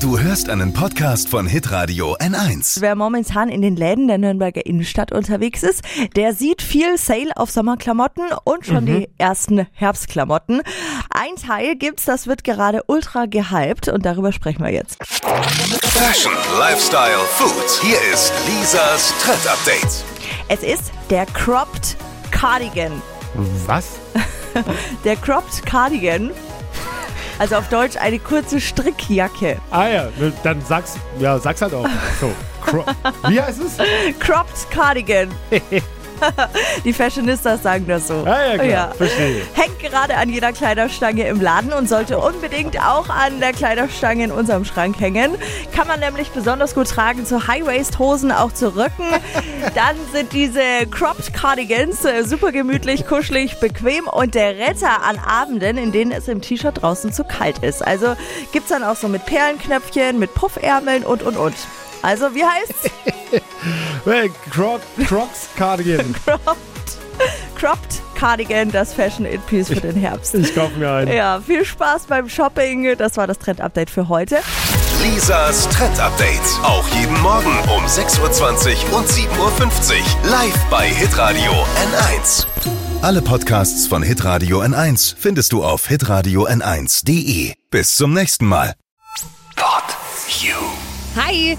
Du hörst einen Podcast von Hitradio N1. Wer momentan in den Läden der Nürnberger Innenstadt unterwegs ist, der sieht viel Sale auf Sommerklamotten und schon die ersten Herbstklamotten. Ein Teil gibt's, das wird gerade ultra gehypt und darüber sprechen wir jetzt. Fashion, Lifestyle, Food. Hier ist Lisas Trend Update. Es ist der Cropped Cardigan. Was? Der Cropped Cardigan. Also auf Deutsch eine kurze Strickjacke. Ah ja, ne, dann sag's, ja, sag's halt auch. So, wie heißt es? Cropped Cardigan. Die Fashionistas sagen das so. Ah ja, klar, verstehe. Hängt gerade an jeder Kleiderstange im Laden und sollte unbedingt auch an der Kleiderstange in unserem Schrank hängen. Kann man nämlich besonders gut tragen zu High-Waist-Hosen, auch zu Röcken. Dann sind diese Cropped Cardigans äh, super gemütlich, kuschelig, bequem und der Retter an Abenden, in denen es im T-Shirt draußen zu kalt ist. Also gibt's dann auch so mit Perlenknöpfchen, mit Puffärmeln und und und. Also wie heißt's? Hey, Croc, Crocs Cardigan. Cropped, Cropped Cardigan, das Fashion It Piece für den Herbst. Ich kauf mir einen. Ja, viel Spaß beim Shopping. Das war das Trend-Update für heute. Lisas Trend Update. Auch jeden Morgen um 6.20 Uhr und 7.50 Uhr. Live bei Hitradio N1. Alle Podcasts von Hitradio N1 findest du auf hitradio n1.de. Bis zum nächsten Mal. Pod You. Hi!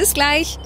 Bis gleich.